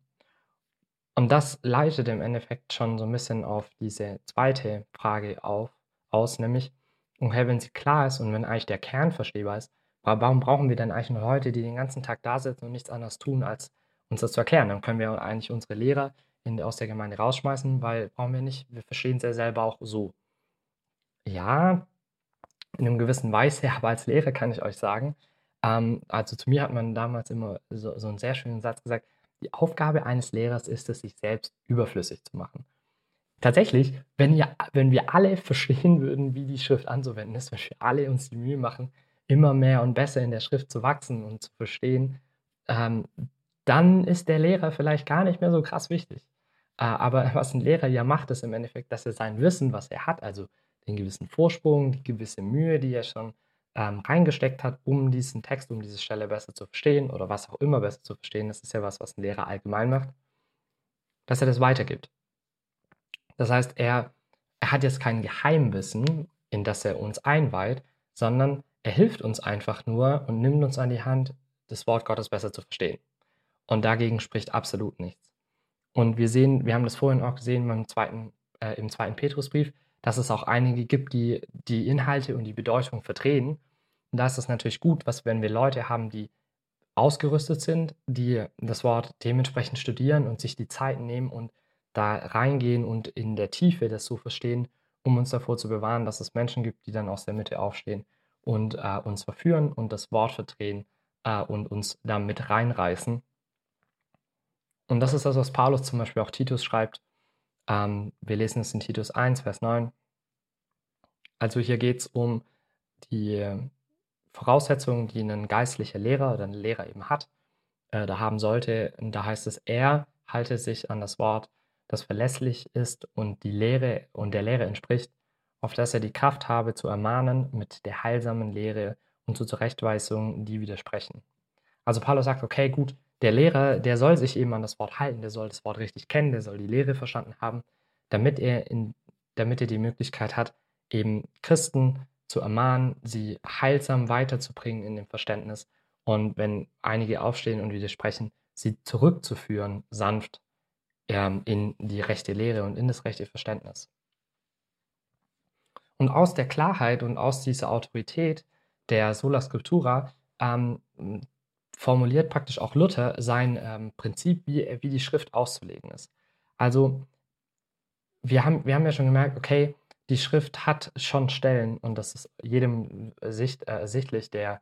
Und das leitet im Endeffekt schon so ein bisschen auf diese zweite Frage auf, aus, nämlich, okay, wenn sie klar ist und wenn eigentlich der Kern verstehbar ist, warum brauchen wir denn eigentlich noch Leute, die den ganzen Tag da sitzen und nichts anderes tun, als uns das zu erklären? Dann können wir eigentlich unsere Lehrer in, aus der Gemeinde rausschmeißen, weil brauchen wir nicht, wir verstehen es ja selber auch so. Ja, in einem gewissen Weise, aber als Lehrer kann ich euch sagen, ähm, also zu mir hat man damals immer so, so einen sehr schönen Satz gesagt, die Aufgabe eines Lehrers ist es, sich selbst überflüssig zu machen. Tatsächlich, wenn, ihr, wenn wir alle verstehen würden, wie die Schrift anzuwenden ist, wenn wir alle uns die Mühe machen, immer mehr und besser in der Schrift zu wachsen und zu verstehen, ähm, dann ist der Lehrer vielleicht gar nicht mehr so krass wichtig. Äh, aber was ein Lehrer ja macht, ist im Endeffekt, dass er sein Wissen, was er hat, also den gewissen Vorsprung, die gewisse Mühe, die er schon ähm, reingesteckt hat, um diesen Text, um diese Stelle besser zu verstehen oder was auch immer besser zu verstehen, das ist ja was, was ein Lehrer allgemein macht, dass er das weitergibt. Das heißt, er, er hat jetzt kein Geheimwissen, in das er uns einweiht, sondern er hilft uns einfach nur und nimmt uns an die Hand, das Wort Gottes besser zu verstehen. Und dagegen spricht absolut nichts. Und wir sehen, wir haben das vorhin auch gesehen beim zweiten, äh, im zweiten Petrusbrief, dass es auch einige gibt, die die Inhalte und die Bedeutung verdrehen. Und da ist es natürlich gut, was, wenn wir Leute haben, die ausgerüstet sind, die das Wort dementsprechend studieren und sich die Zeit nehmen und da reingehen und in der Tiefe das so verstehen, um uns davor zu bewahren, dass es Menschen gibt, die dann aus der Mitte aufstehen und äh, uns verführen und das Wort verdrehen äh, und uns da mit reinreißen. Und das ist das, was Paulus zum Beispiel auch Titus schreibt. Ähm, wir lesen es in Titus 1, Vers 9. Also hier geht es um die Voraussetzungen, die ein geistlicher Lehrer oder ein Lehrer eben hat, äh, da haben sollte. Da heißt es, er halte sich an das Wort das verlässlich ist und die Lehre und der Lehre entspricht, auf dass er die Kraft habe zu ermahnen mit der heilsamen Lehre und zu Zurechtweisungen, die widersprechen. Also Paulus sagt, okay, gut, der Lehrer, der soll sich eben an das Wort halten, der soll das Wort richtig kennen, der soll die Lehre verstanden haben, damit er, in, damit er die Möglichkeit hat, eben Christen zu ermahnen, sie heilsam weiterzubringen in dem Verständnis und wenn einige aufstehen und widersprechen, sie zurückzuführen, sanft ähm, in die rechte Lehre und in das rechte Verständnis. Und aus der Klarheit und aus dieser Autorität der Sola Scriptura ähm, formuliert praktisch auch Luther sein ähm, Prinzip, wie, wie die Schrift auszulegen ist. Also wir haben, wir haben ja schon gemerkt, okay, die Schrift hat schon Stellen und das ist jedem sicht, äh, sichtlich, der,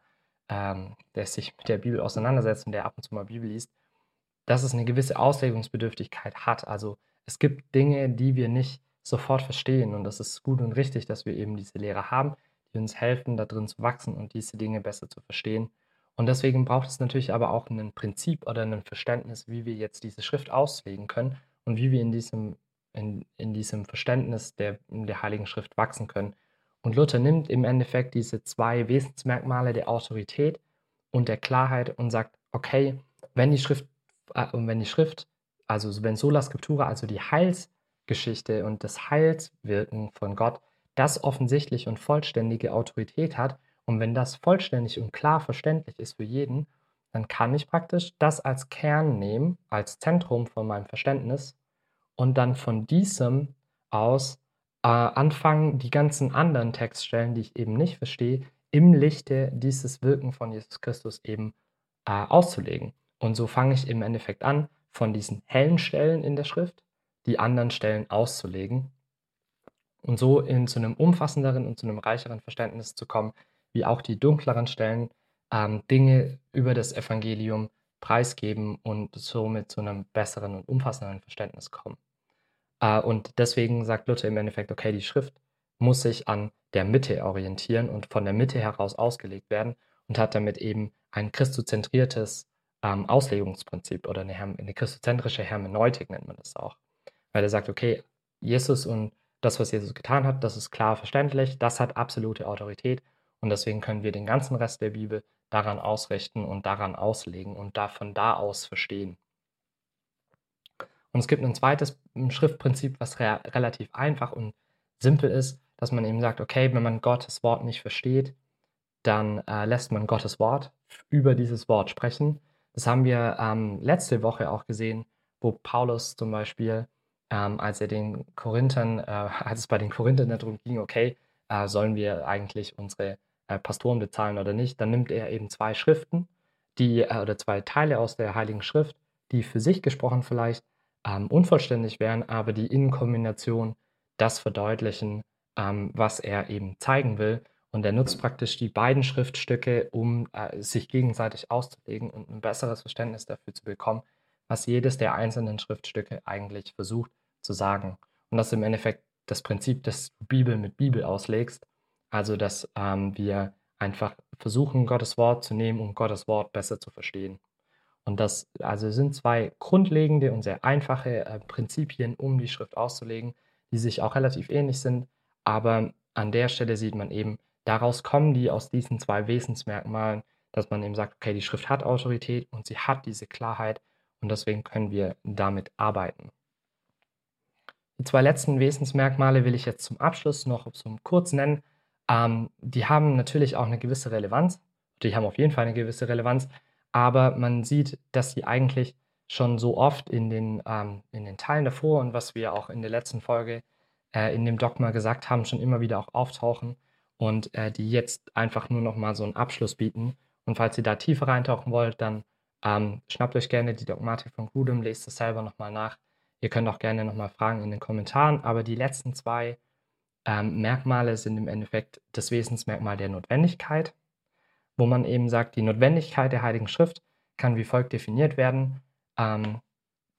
ähm, der sich mit der Bibel auseinandersetzt und der ab und zu mal Bibel liest, dass es eine gewisse Auslegungsbedürftigkeit hat. Also es gibt Dinge, die wir nicht sofort verstehen und das ist gut und richtig, dass wir eben diese Lehrer haben, die uns helfen, da drin zu wachsen und diese Dinge besser zu verstehen. Und deswegen braucht es natürlich aber auch ein Prinzip oder ein Verständnis, wie wir jetzt diese Schrift auslegen können und wie wir in diesem, in, in diesem Verständnis der, der Heiligen Schrift wachsen können. Und Luther nimmt im Endeffekt diese zwei Wesensmerkmale der Autorität und der Klarheit und sagt, okay, wenn die Schrift äh, wenn die Schrift, also wenn Sola Scriptura, also die Heilsgeschichte und das Heilswirken von Gott, das offensichtlich und vollständige Autorität hat und wenn das vollständig und klar verständlich ist für jeden, dann kann ich praktisch das als Kern nehmen, als Zentrum von meinem Verständnis und dann von diesem aus äh, anfangen, die ganzen anderen Textstellen, die ich eben nicht verstehe, im Lichte dieses Wirken von Jesus Christus eben äh, auszulegen. Und so fange ich im Endeffekt an, von diesen hellen Stellen in der Schrift die anderen Stellen auszulegen und so in zu einem umfassenderen und zu einem reicheren Verständnis zu kommen, wie auch die dunkleren Stellen ähm, Dinge über das Evangelium preisgeben und somit zu einem besseren und umfassenderen Verständnis kommen. Äh, und deswegen sagt Luther im Endeffekt, okay, die Schrift muss sich an der Mitte orientieren und von der Mitte heraus ausgelegt werden und hat damit eben ein christozentriertes ähm, Auslegungsprinzip oder eine, eine christozentrische Hermeneutik nennt man das auch. Weil er sagt, okay, Jesus und das, was Jesus getan hat, das ist klar verständlich, das hat absolute Autorität und deswegen können wir den ganzen Rest der Bibel daran ausrichten und daran auslegen und da von da aus verstehen. Und es gibt ein zweites Schriftprinzip, was re relativ einfach und simpel ist, dass man eben sagt, okay, wenn man Gottes Wort nicht versteht, dann äh, lässt man Gottes Wort über dieses Wort sprechen das haben wir ähm, letzte Woche auch gesehen, wo Paulus zum Beispiel, ähm, als er den Korinthern, äh, als es bei den Korinthern darum ging, okay, äh, sollen wir eigentlich unsere äh, Pastoren bezahlen oder nicht, dann nimmt er eben zwei Schriften, die, äh, oder zwei Teile aus der Heiligen Schrift, die für sich gesprochen vielleicht ähm, unvollständig wären, aber die in Kombination das verdeutlichen, ähm, was er eben zeigen will. Und er nutzt praktisch die beiden Schriftstücke, um äh, sich gegenseitig auszulegen und ein besseres Verständnis dafür zu bekommen, was jedes der einzelnen Schriftstücke eigentlich versucht zu sagen. Und das ist im Endeffekt das Prinzip, dass du Bibel mit Bibel auslegst. Also, dass ähm, wir einfach versuchen, Gottes Wort zu nehmen, um Gottes Wort besser zu verstehen. Und das also sind zwei grundlegende und sehr einfache äh, Prinzipien, um die Schrift auszulegen, die sich auch relativ ähnlich sind. Aber an der Stelle sieht man eben, daraus kommen die aus diesen zwei Wesensmerkmalen, dass man eben sagt, okay, die Schrift hat Autorität und sie hat diese Klarheit und deswegen können wir damit arbeiten. Die zwei letzten Wesensmerkmale will ich jetzt zum Abschluss noch so kurz nennen. Ähm, die haben natürlich auch eine gewisse Relevanz. Die haben auf jeden Fall eine gewisse Relevanz, aber man sieht, dass sie eigentlich schon so oft in den, ähm, in den Teilen davor und was wir auch in der letzten Folge äh, in dem Dogma gesagt haben, schon immer wieder auch auftauchen und äh, die jetzt einfach nur noch mal so einen Abschluss bieten. Und falls ihr da tiefer reintauchen wollt, dann ähm, schnappt euch gerne die Dogmatik von Grudem, lest es selber nochmal nach. Ihr könnt auch gerne nochmal fragen in den Kommentaren, aber die letzten zwei ähm, Merkmale sind im Endeffekt das Wesensmerkmal der Notwendigkeit, wo man eben sagt, die Notwendigkeit der Heiligen Schrift kann wie folgt definiert werden. Ähm,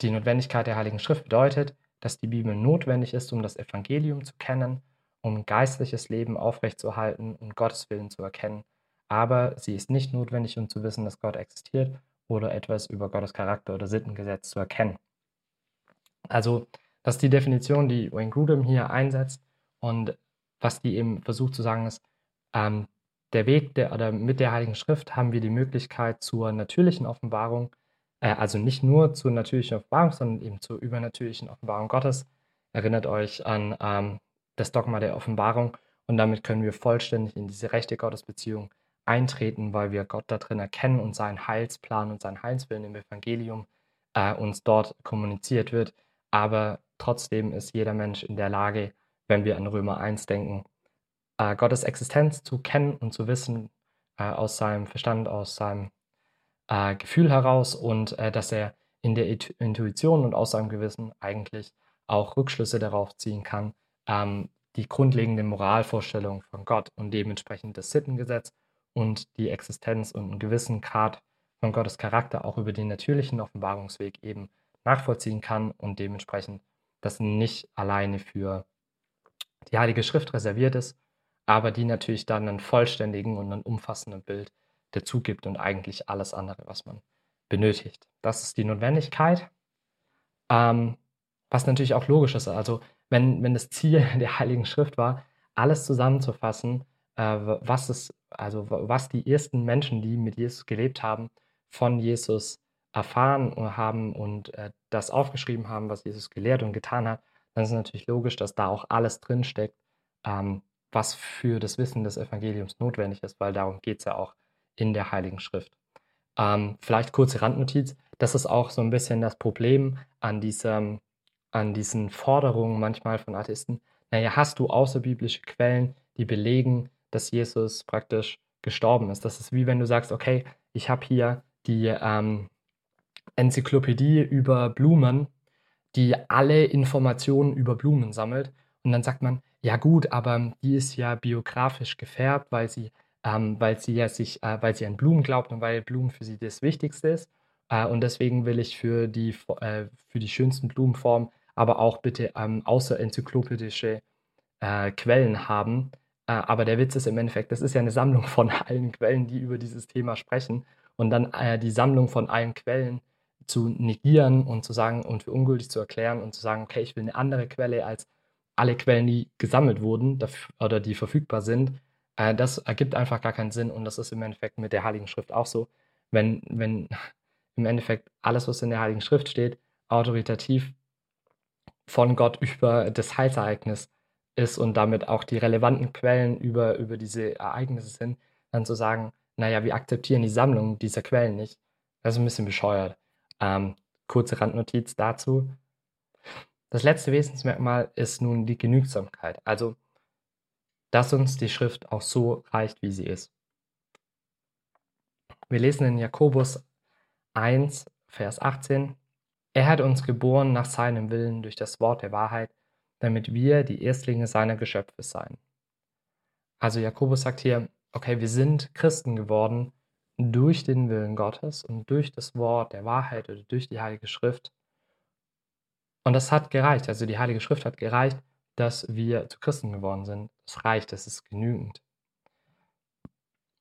die Notwendigkeit der Heiligen Schrift bedeutet, dass die Bibel notwendig ist, um das Evangelium zu kennen, um geistliches Leben aufrechtzuerhalten und Gottes Willen zu erkennen. Aber sie ist nicht notwendig, um zu wissen, dass Gott existiert oder etwas über Gottes Charakter oder Sittengesetz zu erkennen. Also, das ist die Definition, die Wayne Grudem hier einsetzt. Und was die eben versucht zu sagen ist, ähm, der Weg der, oder mit der Heiligen Schrift haben wir die Möglichkeit zur natürlichen Offenbarung, äh, also nicht nur zur natürlichen Offenbarung, sondern eben zur übernatürlichen Offenbarung Gottes. Erinnert euch an ähm, das Dogma der Offenbarung und damit können wir vollständig in diese rechte Gottesbeziehung eintreten, weil wir Gott da drin erkennen und seinen Heilsplan und seinen Heilswillen im Evangelium äh, uns dort kommuniziert wird. Aber trotzdem ist jeder Mensch in der Lage, wenn wir an Römer 1 denken, äh, Gottes Existenz zu kennen und zu wissen äh, aus seinem Verstand, aus seinem äh, Gefühl heraus und äh, dass er in der Intuition und aus seinem Gewissen eigentlich auch Rückschlüsse darauf ziehen kann, ähm, die grundlegende Moralvorstellung von Gott und dementsprechend das Sittengesetz und die Existenz und einen gewissen Grad von Gottes Charakter auch über den natürlichen Offenbarungsweg eben nachvollziehen kann und dementsprechend das nicht alleine für die Heilige Schrift reserviert ist, aber die natürlich dann einen vollständigen und einen umfassenden Bild dazu gibt und eigentlich alles andere, was man benötigt. Das ist die Notwendigkeit, ähm, was natürlich auch logisch ist. Also wenn, wenn das Ziel der Heiligen Schrift war, alles zusammenzufassen, äh, was es also was die ersten Menschen, die mit Jesus gelebt haben, von Jesus erfahren haben und äh, das aufgeschrieben haben, was Jesus gelehrt und getan hat, dann ist es natürlich logisch, dass da auch alles drinsteckt, ähm, was für das Wissen des Evangeliums notwendig ist, weil darum geht es ja auch in der Heiligen Schrift. Ähm, vielleicht kurze Randnotiz, das ist auch so ein bisschen das Problem an, diesem, an diesen Forderungen manchmal von Atheisten. Naja, hast du außerbiblische Quellen, die belegen, dass Jesus praktisch gestorben ist. Das ist wie wenn du sagst, okay, ich habe hier die ähm, Enzyklopädie über Blumen, die alle Informationen über Blumen sammelt. Und dann sagt man, ja gut, aber die ist ja biografisch gefärbt, weil sie, ähm, weil sie ja sich, äh, weil sie an Blumen glaubt und weil Blumen für sie das Wichtigste ist. Äh, und deswegen will ich für die, äh, für die schönsten Blumenformen aber auch bitte ähm, außerenzyklopädische äh, Quellen haben, äh, aber der Witz ist im Endeffekt, das ist ja eine Sammlung von allen Quellen, die über dieses Thema sprechen. Und dann äh, die Sammlung von allen Quellen zu negieren und zu sagen und für ungültig zu erklären und zu sagen, okay, ich will eine andere Quelle als alle Quellen, die gesammelt wurden oder die verfügbar sind, äh, das ergibt einfach gar keinen Sinn. Und das ist im Endeffekt mit der Heiligen Schrift auch so. Wenn, wenn im Endeffekt alles, was in der Heiligen Schrift steht, autoritativ von Gott über das Heilsereignis ist und damit auch die relevanten Quellen über, über diese Ereignisse sind, dann zu sagen, naja, wir akzeptieren die Sammlung dieser Quellen nicht. Das ist ein bisschen bescheuert. Ähm, kurze Randnotiz dazu. Das letzte Wesensmerkmal ist nun die Genügsamkeit. Also, dass uns die Schrift auch so reicht, wie sie ist. Wir lesen in Jakobus 1, Vers 18, Er hat uns geboren nach seinem Willen durch das Wort der Wahrheit, damit wir die Erstlinge seiner Geschöpfe seien. Also Jakobus sagt hier, okay, wir sind Christen geworden durch den Willen Gottes und durch das Wort der Wahrheit oder durch die Heilige Schrift. Und das hat gereicht, also die Heilige Schrift hat gereicht, dass wir zu Christen geworden sind. Das reicht, das ist genügend.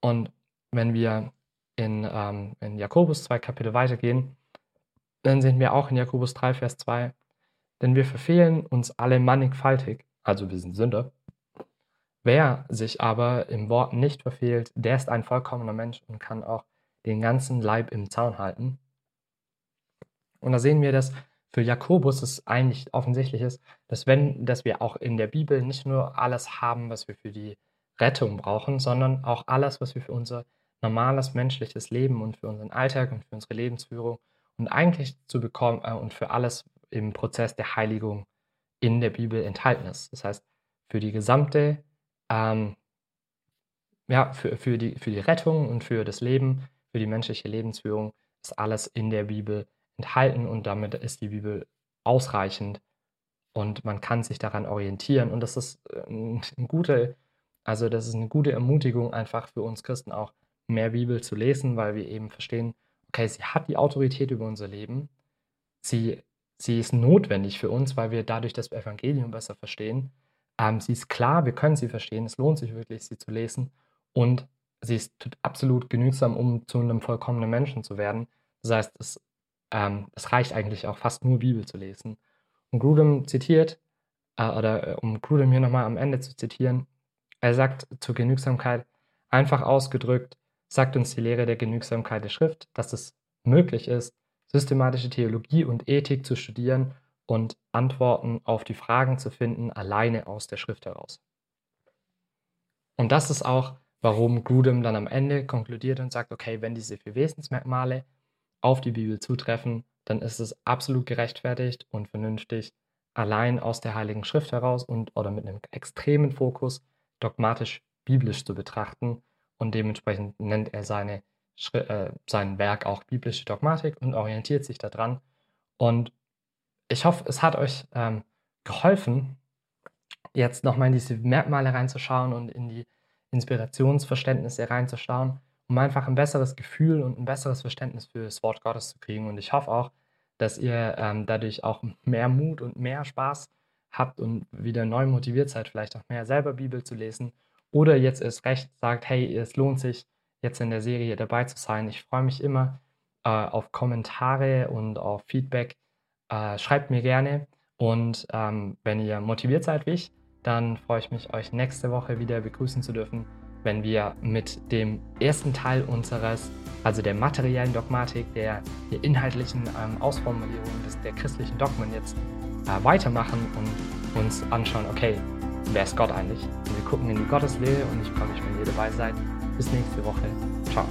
Und wenn wir in, ähm, in Jakobus zwei Kapitel weitergehen, dann sehen wir auch in Jakobus 3, Vers 2, denn wir verfehlen uns alle mannigfaltig, also wir sind Sünder. Wer sich aber im Wort nicht verfehlt, der ist ein vollkommener Mensch und kann auch den ganzen Leib im Zaun halten. Und da sehen wir, dass für Jakobus es eigentlich offensichtlich ist, dass wenn, dass wir auch in der Bibel nicht nur alles haben, was wir für die Rettung brauchen, sondern auch alles, was wir für unser normales menschliches Leben und für unseren Alltag und für unsere Lebensführung und eigentlich zu bekommen äh, und für alles im Prozess der Heiligung in der Bibel enthalten ist. Das heißt, für die gesamte, ähm, ja, für, für, die, für die Rettung und für das Leben, für die menschliche Lebensführung ist alles in der Bibel enthalten und damit ist die Bibel ausreichend und man kann sich daran orientieren und das ist äh, ein, ein gute, also das ist eine gute Ermutigung einfach für uns Christen auch mehr Bibel zu lesen, weil wir eben verstehen, okay, sie hat die Autorität über unser Leben, sie, sie ist notwendig für uns, weil wir dadurch das Evangelium besser verstehen. Ähm, sie ist klar, wir können sie verstehen, es lohnt sich wirklich, sie zu lesen und sie ist absolut genügsam, um zu einem vollkommenen Menschen zu werden. Das heißt, es, ähm, es reicht eigentlich auch fast nur Bibel zu lesen. Und Grudem zitiert, äh, oder äh, um Grudem hier nochmal am Ende zu zitieren, er sagt zur Genügsamkeit, einfach ausgedrückt, sagt uns die Lehre der Genügsamkeit der Schrift, dass es möglich ist, systematische Theologie und Ethik zu studieren und Antworten auf die Fragen zu finden, alleine aus der Schrift heraus. Und das ist auch, warum Grudem dann am Ende konkludiert und sagt, okay, wenn diese vier Wesensmerkmale auf die Bibel zutreffen, dann ist es absolut gerechtfertigt und vernünftig, allein aus der Heiligen Schrift heraus und oder mit einem extremen Fokus dogmatisch biblisch zu betrachten und dementsprechend nennt er seine, äh, sein Werk auch biblische Dogmatik und orientiert sich daran. Und ich hoffe, es hat euch ähm, geholfen, jetzt nochmal in diese Merkmale reinzuschauen und in die Inspirationsverständnisse reinzuschauen, um einfach ein besseres Gefühl und ein besseres Verständnis für das Wort Gottes zu kriegen. Und ich hoffe auch, dass ihr ähm, dadurch auch mehr Mut und mehr Spaß habt und wieder neu motiviert seid, vielleicht auch mehr selber Bibel zu lesen oder jetzt erst recht sagt, hey, es lohnt sich, jetzt in der Serie dabei zu sein. Ich freue mich immer äh, auf Kommentare und auf Feedback. Äh, schreibt mir gerne und ähm, wenn ihr motiviert seid wie ich, dann freue ich mich, euch nächste Woche wieder begrüßen zu dürfen, wenn wir mit dem ersten Teil unseres, also der materiellen Dogmatik, der, der inhaltlichen ähm, Ausformulierung des, der christlichen Dogmen jetzt äh, weitermachen und uns anschauen, okay, wer ist Gott eigentlich? Und wir gucken in die Gotteslehre und ich freue mich, wenn ihr dabei seid. Bis nächste Woche. Ciao.